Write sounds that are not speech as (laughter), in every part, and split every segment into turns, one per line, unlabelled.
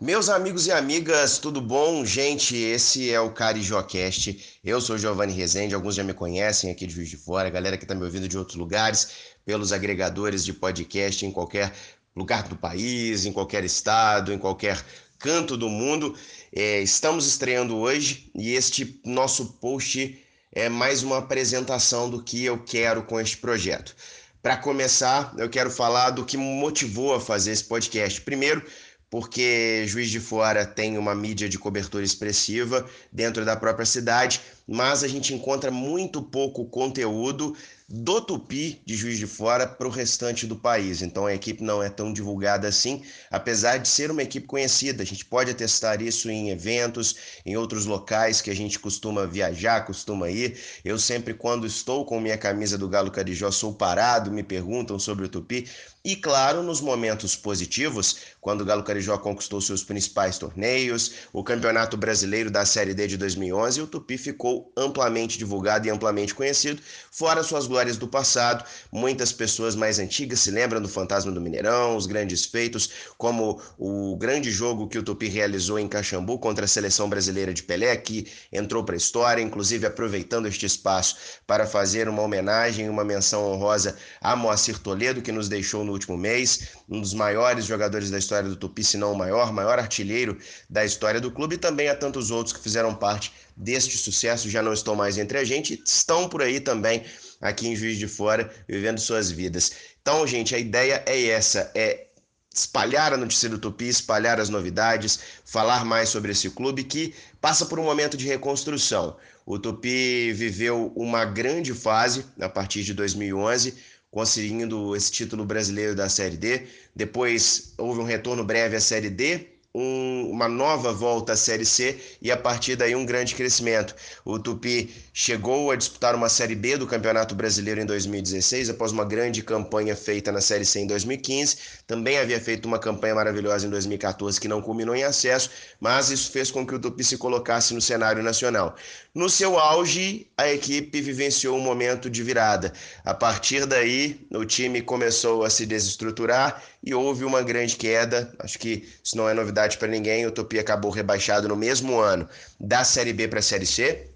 Meus amigos e amigas, tudo bom? Gente, esse é o CarijoCast. Eu sou Giovanni Rezende, alguns já me conhecem aqui de Juiz de Fora, a galera que está me ouvindo de outros lugares, pelos agregadores de podcast em qualquer lugar do país, em qualquer estado, em qualquer canto do mundo. É, estamos estreando hoje e este nosso post é mais uma apresentação do que eu quero com este projeto. Para começar, eu quero falar do que me motivou a fazer esse podcast. Primeiro, porque Juiz de Fora tem uma mídia de cobertura expressiva dentro da própria cidade, mas a gente encontra muito pouco conteúdo do Tupi de Juiz de Fora para o restante do país. Então a equipe não é tão divulgada assim, apesar de ser uma equipe conhecida. A gente pode atestar isso em eventos, em outros locais que a gente costuma viajar, costuma ir. Eu sempre, quando estou com minha camisa do Galo Carijó, sou parado, me perguntam sobre o Tupi. E claro, nos momentos positivos, quando o Galo Carijó conquistou seus principais torneios, o Campeonato Brasileiro da Série D de 2011, o Tupi ficou amplamente divulgado e amplamente conhecido, fora suas glórias do passado. Muitas pessoas mais antigas se lembram do Fantasma do Mineirão, os grandes feitos, como o grande jogo que o Tupi realizou em Caxambu contra a seleção brasileira de Pelé, que entrou para a história, inclusive aproveitando este espaço para fazer uma homenagem, uma menção honrosa a Moacir Toledo, que nos deixou no último mês, um dos maiores jogadores da história do Tupi, se não o maior, maior artilheiro da história do clube, e também a tantos outros que fizeram parte deste sucesso, já não estão mais entre a gente, estão por aí também aqui em Juiz de Fora, vivendo suas vidas. Então, gente, a ideia é essa, é espalhar a notícia do Tupi, espalhar as novidades, falar mais sobre esse clube que passa por um momento de reconstrução. O Tupi viveu uma grande fase a partir de 2011, conseguindo esse título brasileiro da Série D. Depois houve um retorno breve à Série D um, uma nova volta à Série C e a partir daí um grande crescimento. O Tupi chegou a disputar uma Série B do Campeonato Brasileiro em 2016, após uma grande campanha feita na Série C em 2015. Também havia feito uma campanha maravilhosa em 2014 que não culminou em acesso, mas isso fez com que o Tupi se colocasse no cenário nacional. No seu auge, a equipe vivenciou um momento de virada. A partir daí, o time começou a se desestruturar e houve uma grande queda. Acho que isso não é novidade para ninguém. O Tupi acabou rebaixado no mesmo ano da Série B para a Série C.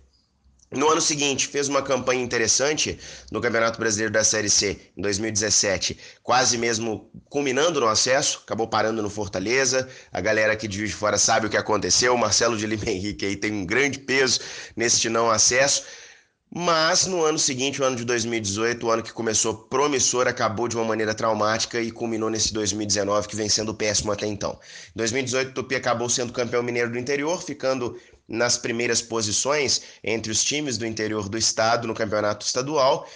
No ano seguinte, fez uma campanha interessante no Campeonato Brasileiro da Série C em 2017, quase mesmo culminando no acesso, acabou parando no Fortaleza. A galera aqui de Juiz de Fora sabe o que aconteceu. O Marcelo de Lima (laughs) Henrique aí tem um grande peso neste não acesso. Mas no ano seguinte, o ano de 2018, o ano que começou promissor, acabou de uma maneira traumática e culminou nesse 2019 que vem sendo péssimo até então. Em 2018, o Tupi acabou sendo campeão mineiro do interior, ficando nas primeiras posições entre os times do interior do estado no campeonato estadual.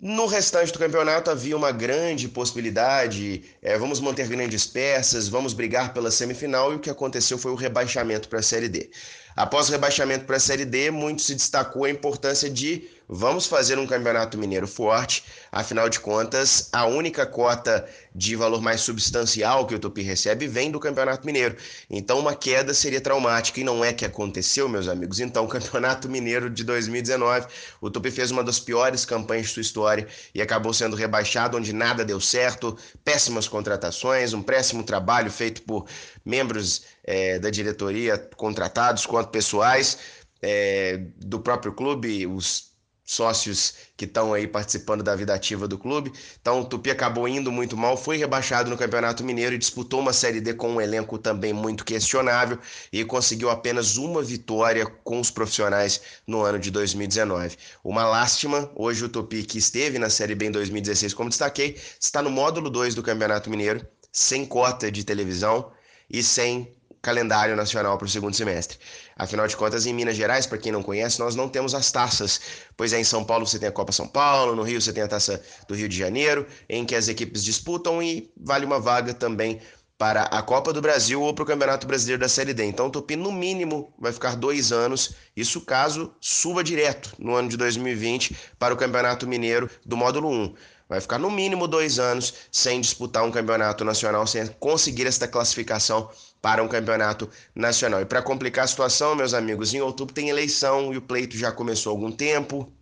No restante do campeonato havia uma grande possibilidade, é, vamos manter grandes peças, vamos brigar pela semifinal e o que aconteceu foi o rebaixamento para a Série D. Após o rebaixamento para a Série D, muito se destacou a importância de vamos fazer um campeonato mineiro forte. Afinal de contas, a única cota de valor mais substancial que o Tupi recebe vem do campeonato mineiro. Então, uma queda seria traumática e não é que aconteceu, meus amigos. Então, o campeonato mineiro de 2019, o Tupi fez uma das piores campanhas de sua história e acabou sendo rebaixado, onde nada deu certo, péssimas contratações, um péssimo trabalho feito por membros é, da diretoria, contratados quanto pessoais. É, do próprio clube, os sócios que estão aí participando da vida ativa do clube. Então, o Tupi acabou indo muito mal, foi rebaixado no Campeonato Mineiro e disputou uma Série D com um elenco também muito questionável e conseguiu apenas uma vitória com os profissionais no ano de 2019. Uma lástima, hoje o Tupi, que esteve na Série B em 2016, como destaquei, está no módulo 2 do Campeonato Mineiro, sem cota de televisão e sem calendário nacional para o segundo semestre. Afinal de contas, em Minas Gerais, para quem não conhece, nós não temos as taças, pois é em São Paulo você tem a Copa São Paulo, no Rio você tem a Taça do Rio de Janeiro, em que as equipes disputam e vale uma vaga também para a Copa do Brasil ou para o Campeonato Brasileiro da Série D. Então o Tupi, no mínimo, vai ficar dois anos, isso caso suba direto no ano de 2020 para o Campeonato Mineiro do Módulo 1. Vai ficar no mínimo dois anos sem disputar um campeonato nacional, sem conseguir esta classificação para um campeonato nacional. E para complicar a situação, meus amigos, em outubro tem eleição e o pleito já começou há algum tempo.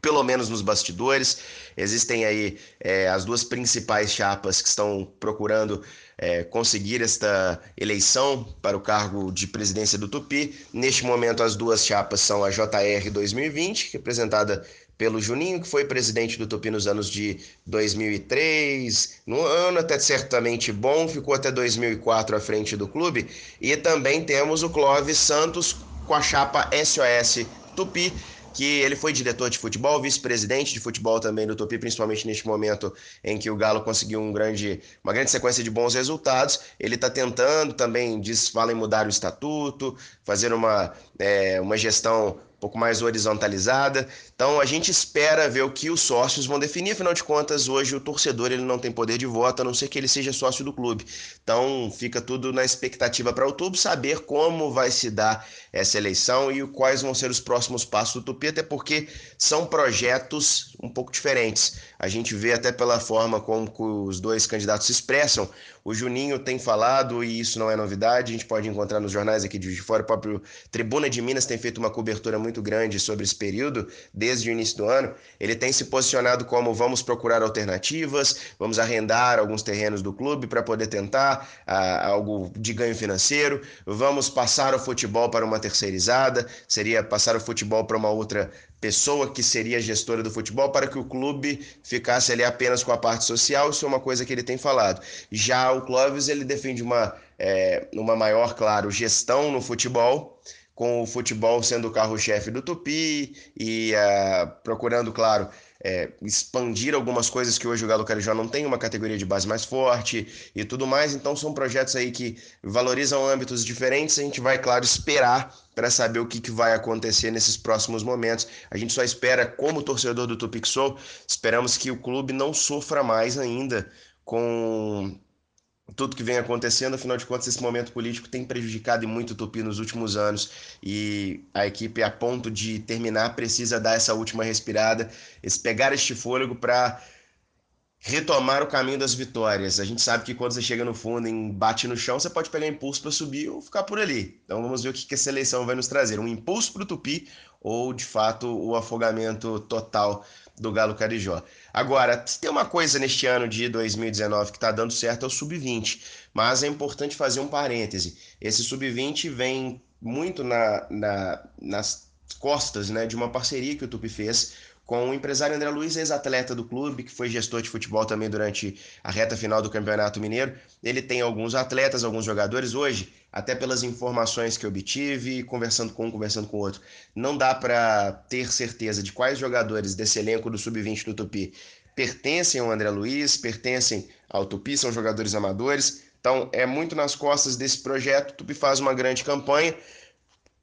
pelo menos nos bastidores. Existem aí é, as duas principais chapas que estão procurando é, conseguir esta eleição para o cargo de presidência do Tupi. Neste momento, as duas chapas são a JR 2020, representada pelo Juninho, que foi presidente do Tupi nos anos de 2003, no ano até certamente bom, ficou até 2004 à frente do clube, e também temos o Clóvis Santos com a chapa SOS Tupi, que ele foi diretor de futebol, vice-presidente de futebol também do Tupi, principalmente neste momento em que o Galo conseguiu um grande, uma grande sequência de bons resultados. Ele está tentando também, diz, fala em mudar o estatuto, fazer uma, é, uma gestão pouco mais horizontalizada. Então a gente espera ver o que os sócios vão definir, afinal de contas, hoje o torcedor ele não tem poder de voto, a não ser que ele seja sócio do clube. Então fica tudo na expectativa para outubro saber como vai se dar essa eleição e quais vão ser os próximos passos do Tupi, até porque são projetos um pouco diferentes. A gente vê até pela forma como os dois candidatos se expressam. O Juninho tem falado, e isso não é novidade, a gente pode encontrar nos jornais aqui de Fora, o próprio Tribuna de Minas tem feito uma cobertura muito grande sobre esse período, desde o início do ano. Ele tem se posicionado como vamos procurar alternativas, vamos arrendar alguns terrenos do clube para poder tentar ah, algo de ganho financeiro, vamos passar o futebol para uma terceirizada, seria passar o futebol para uma outra pessoa que seria gestora do futebol para que o clube ficasse ali apenas com a parte social, isso é uma coisa que ele tem falado. Já o Clóvis, ele defende uma, é, uma maior, claro, gestão no futebol, com o futebol sendo o carro-chefe do Tupi e uh, procurando, claro, é, expandir algumas coisas que hoje o Galo Carijó não tem, uma categoria de base mais forte e tudo mais. Então são projetos aí que valorizam âmbitos diferentes. A gente vai, claro, esperar para saber o que, que vai acontecer nesses próximos momentos. A gente só espera, como torcedor do Tupixol, esperamos que o clube não sofra mais ainda com tudo que vem acontecendo, afinal de contas, esse momento político tem prejudicado muito o Tupi nos últimos anos e a equipe, a ponto de terminar, precisa dar essa última respirada, esse, pegar este fôlego para retomar o caminho das vitórias. A gente sabe que quando você chega no fundo e bate no chão, você pode pegar impulso para subir ou ficar por ali. Então vamos ver o que, que essa eleição vai nos trazer: um impulso para o Tupi ou, de fato, o afogamento total do Galo Carijó. Agora, se tem uma coisa neste ano de 2019 que está dando certo é o sub-20, mas é importante fazer um parêntese. Esse sub-20 vem muito na, na, nas costas né, de uma parceria que o Tupi fez com o empresário André Luiz, ex-atleta do clube, que foi gestor de futebol também durante a reta final do Campeonato Mineiro. Ele tem alguns atletas, alguns jogadores hoje, até pelas informações que eu obtive, conversando com um, conversando com o outro. Não dá para ter certeza de quais jogadores desse elenco do Sub-20 do Tupi pertencem ao André Luiz, pertencem ao Tupi, são jogadores amadores. Então, é muito nas costas desse projeto. O Tupi faz uma grande campanha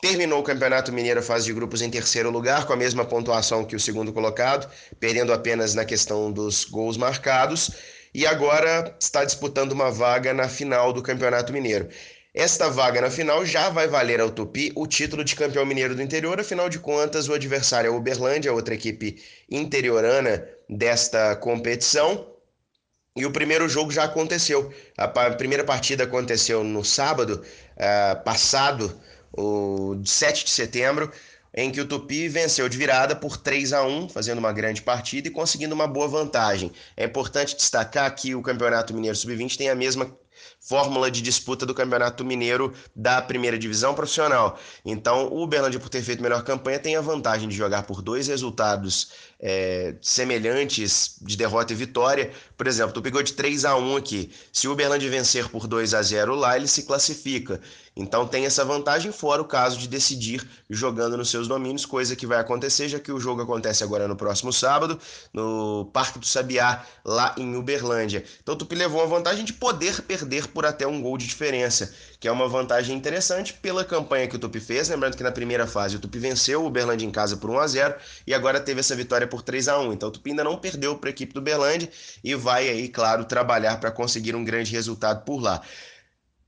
Terminou o Campeonato Mineiro fase de grupos em terceiro lugar, com a mesma pontuação que o segundo colocado, perdendo apenas na questão dos gols marcados, e agora está disputando uma vaga na final do Campeonato Mineiro. Esta vaga na final já vai valer ao Tupi o título de campeão mineiro do interior, afinal de contas, o adversário é o Uberlândia, outra equipe interiorana desta competição. E o primeiro jogo já aconteceu. A primeira partida aconteceu no sábado uh, passado, o 7 de setembro, em que o Tupi venceu de virada por 3 a 1, fazendo uma grande partida e conseguindo uma boa vantagem. É importante destacar que o Campeonato Mineiro Sub-20 tem a mesma fórmula de disputa do Campeonato Mineiro da primeira divisão profissional. Então, o Uberlândia, por ter feito melhor campanha, tem a vantagem de jogar por dois resultados é, semelhantes de derrota e vitória. Por exemplo, tu pegou de 3 a 1 aqui. Se o Uberlândia vencer por 2 a 0 lá, ele se classifica. Então tem essa vantagem, fora o caso de decidir jogando nos seus domínios, coisa que vai acontecer, já que o jogo acontece agora no próximo sábado, no Parque do Sabiá, lá em Uberlândia. Então o Tupi levou a vantagem de poder perder por até um gol de diferença, que é uma vantagem interessante pela campanha que o Tupi fez. Lembrando que na primeira fase o Tupi venceu o Uberlândia em casa por 1 a 0 e agora teve essa vitória por 3 a 1 Então o Tupi ainda não perdeu para a equipe do Uberlândia e vai aí, claro, trabalhar para conseguir um grande resultado por lá.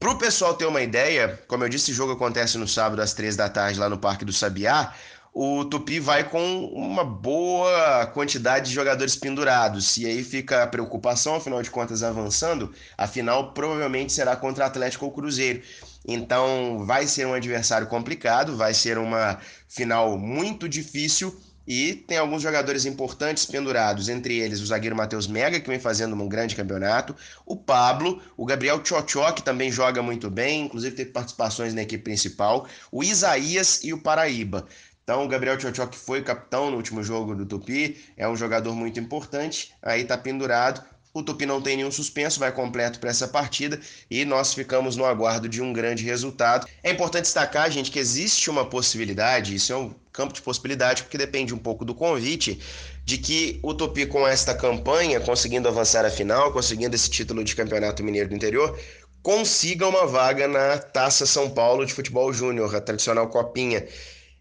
Para o pessoal ter uma ideia, como eu disse, o jogo acontece no sábado às três da tarde lá no Parque do Sabiá. O Tupi vai com uma boa quantidade de jogadores pendurados. E aí fica a preocupação, afinal de contas, avançando. A final provavelmente será contra Atlético ou Cruzeiro. Então vai ser um adversário complicado, vai ser uma final muito difícil E tem alguns jogadores importantes pendurados, entre eles o zagueiro Matheus Mega, que vem fazendo um grande campeonato, o Pablo, o Gabriel Tchotchó, que também joga muito bem, inclusive teve participações na equipe principal, o Isaías e o Paraíba. Então, o Gabriel Tchotchó, que foi capitão no último jogo do Tupi, é um jogador muito importante, aí tá pendurado. O Tupi não tem nenhum suspenso, vai completo para essa partida e nós ficamos no aguardo de um grande resultado. É importante destacar, gente, que existe uma possibilidade, isso é um campo de possibilidade, porque depende um pouco do convite, de que o Tupi, com esta campanha, conseguindo avançar a final, conseguindo esse título de campeonato mineiro do interior, consiga uma vaga na Taça São Paulo de Futebol Júnior, a tradicional Copinha.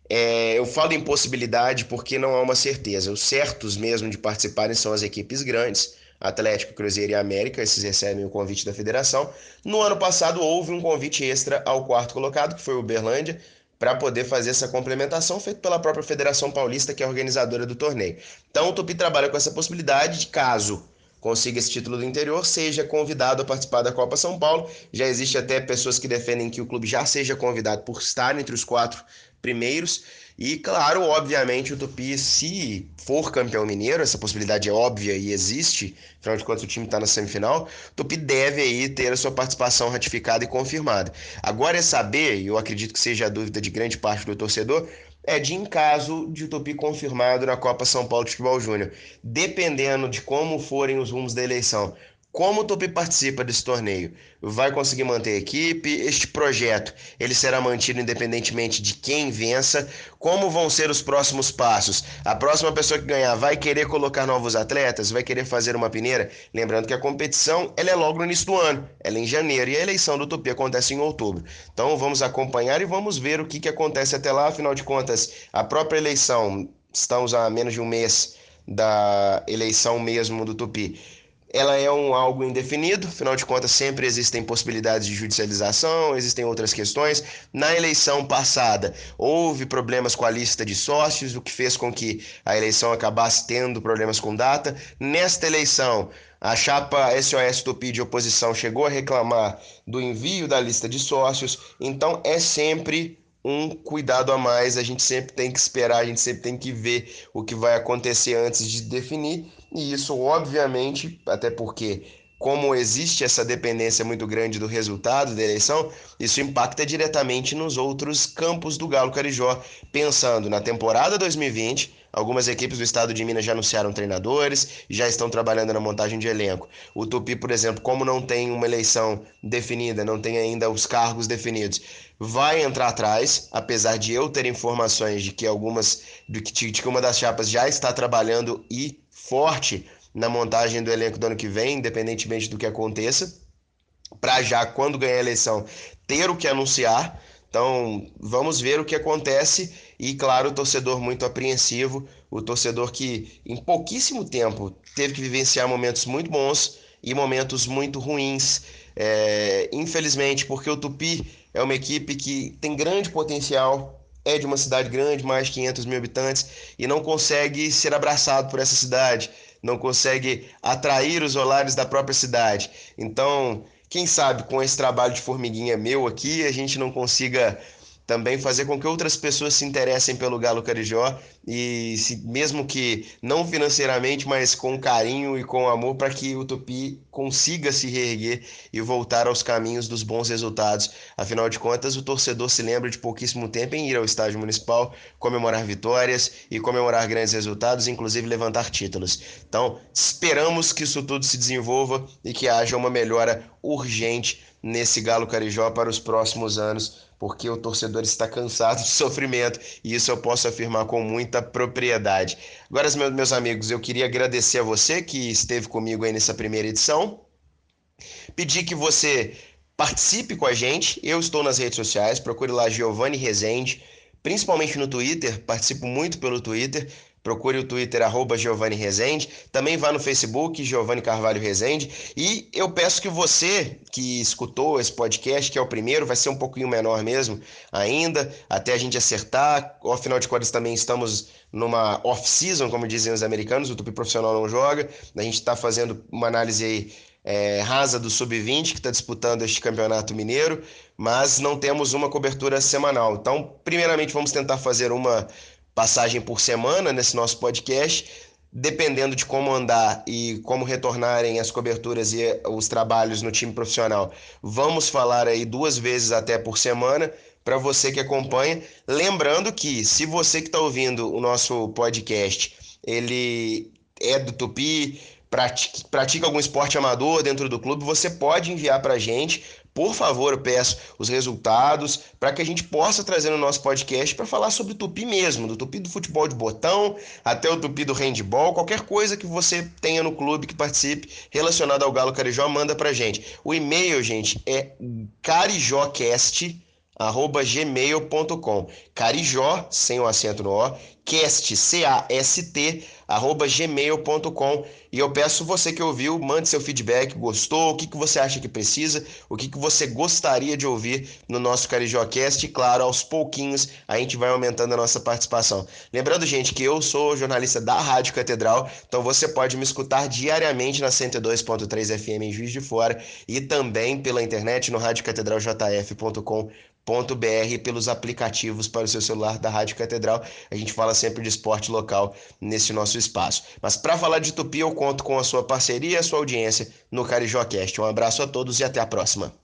É, eu falo em possibilidade porque não há uma certeza. Os certos mesmo de participarem são as equipes grandes Atlético, Cruzeiro e América, esses recebem o convite da federação. No ano passado houve um convite extra ao quarto colocado, que foi o Uberlândia, para poder fazer essa complementação feito pela própria Federação Paulista, que é organizadora do torneio. Então o Tupi trabalha com essa possibilidade de caso consiga esse título do interior, seja convidado a participar da Copa São Paulo. Já existe até pessoas que defendem que o clube já seja convidado por estar entre os quatro primeiros. E claro, obviamente, o Tupi, se for campeão mineiro, essa possibilidade é óbvia e existe, afinal de contas o time está na semifinal, o Tupi deve aí ter a sua participação ratificada e confirmada. Agora é saber, e eu acredito que seja a dúvida de grande parte do torcedor, é de em caso de o Tupi confirmado na Copa São Paulo de Futebol Júnior. Dependendo de como forem os rumos da eleição, como o Tupi participa desse torneio? Vai conseguir manter a equipe? Este projeto ele será mantido independentemente de quem vença? Como vão ser os próximos passos? A próxima pessoa que ganhar vai querer colocar novos atletas? Vai querer fazer uma peneira? Lembrando que a competição ela é logo no início do ano, ela é em janeiro e a eleição do Tupi acontece em outubro. Então vamos acompanhar e vamos ver o que, que acontece até lá. Afinal de contas, a própria eleição, estamos a menos de um mês da eleição mesmo do Tupi ela é um algo indefinido, afinal de contas, sempre existem possibilidades de judicialização, existem outras questões. Na eleição passada, houve problemas com a lista de sócios, o que fez com que a eleição acabasse tendo problemas com data. Nesta eleição, a chapa SOS Tupi de oposição chegou a reclamar do envio da lista de sócios, então é sempre um cuidado a mais, a gente sempre tem que esperar, a gente sempre tem que ver o que vai acontecer antes de definir, e isso, obviamente, até porque, como existe essa dependência muito grande do resultado da eleição, isso impacta diretamente nos outros campos do Galo Carijó, pensando na temporada 2020 Algumas equipes do estado de Minas já anunciaram treinadores já estão trabalhando na montagem de elenco. O Tupi, por exemplo, como não tem uma eleição definida, não tem ainda os cargos definidos, vai entrar atrás, apesar de eu ter informações de que algumas de que, de que uma das chapas já está trabalhando e forte na montagem do elenco do ano que vem, independentemente do que aconteça, para já quando ganhar a eleição ter o que anunciar. Então, vamos ver o que acontece e, claro, o torcedor muito apreensivo, o torcedor que em pouquíssimo tempo teve que vivenciar momentos muito bons e momentos muito ruins. É, infelizmente, porque o Tupi é uma equipe que tem grande potencial, é de uma cidade grande, mais de 500 mil habitantes, e não consegue ser abraçado por essa cidade, não consegue atrair os olares da própria cidade. Então, quem sabe com esse trabalho de formiguinha meu aqui, a gente não consiga também fazer com que outras pessoas se interessem pelo Galo Carijó e se, mesmo que não financeiramente, mas com carinho e com amor para que o Tupi consiga se reerguer e voltar aos caminhos dos bons resultados. Afinal de contas, o torcedor se lembra de pouquíssimo tempo em ir ao estádio municipal, comemorar vitórias e comemorar grandes resultados, inclusive levantar títulos. Então, esperamos que isso tudo se desenvolva e que haja uma melhora urgente nesse Galo Carijó para os próximos anos porque o torcedor está cansado de (laughs) sofrimento e isso eu posso afirmar com muita propriedade. Agora, meus amigos, eu queria agradecer a você que esteve comigo aí nessa primeira edição. Pedir que você participe com a gente. Eu estou nas redes sociais, procure lá Giovanni Rezende, principalmente no Twitter, participo muito pelo Twitter. Procure o Twitter, arroba Giovanni Rezende. Também vá no Facebook, Giovanni Carvalho Rezende. E eu peço que você que escutou esse podcast, que é o primeiro, vai ser um pouquinho menor mesmo ainda, até a gente acertar. Afinal de contas, também estamos numa off-season, como dizem os americanos, o Tupi Profissional não joga. A gente está fazendo uma análise aí é, rasa do Sub-20, que está disputando este campeonato mineiro, mas não temos uma cobertura semanal. Então, primeiramente, vamos tentar fazer uma passagem por semana nesse nosso podcast. Dependendo de como andar e como retornarem as coberturas e os trabalhos no time profissional, vamos falar aí duas vezes até por semana para você que acompanha. Lembrando que se você que está ouvindo o nosso podcast, ele é do Tupi, pratica, pratica algum esporte amador dentro do clube, você pode enviar para a gente por favor, eu peço os resultados para que a gente possa trazer no nosso podcast para falar sobre o tupi mesmo, do tupi do futebol de botão até o tupi do handball, qualquer coisa que você tenha no clube que participe relacionado ao Galo Carijó, manda para gente. O e-mail, gente, é carijócast@gmail.com. Carijó, sem o acento no O, cast, C-A-S-T, arroba gmail.com. E eu peço você que ouviu, mande seu feedback, gostou, o que, que você acha que precisa, o que, que você gostaria de ouvir no nosso CarijoCast. E claro, aos pouquinhos a gente vai aumentando a nossa participação. Lembrando, gente, que eu sou jornalista da Rádio Catedral, então você pode me escutar diariamente na 102.3 FM em Juiz de Fora e também pela internet no radiocatedraljf.com br pelos aplicativos para o seu celular da Rádio Catedral. A gente fala sempre de esporte local nesse nosso espaço. Mas para falar de Tupi, eu conto com a sua parceria e a sua audiência no CarijoCast. Um abraço a todos e até a próxima.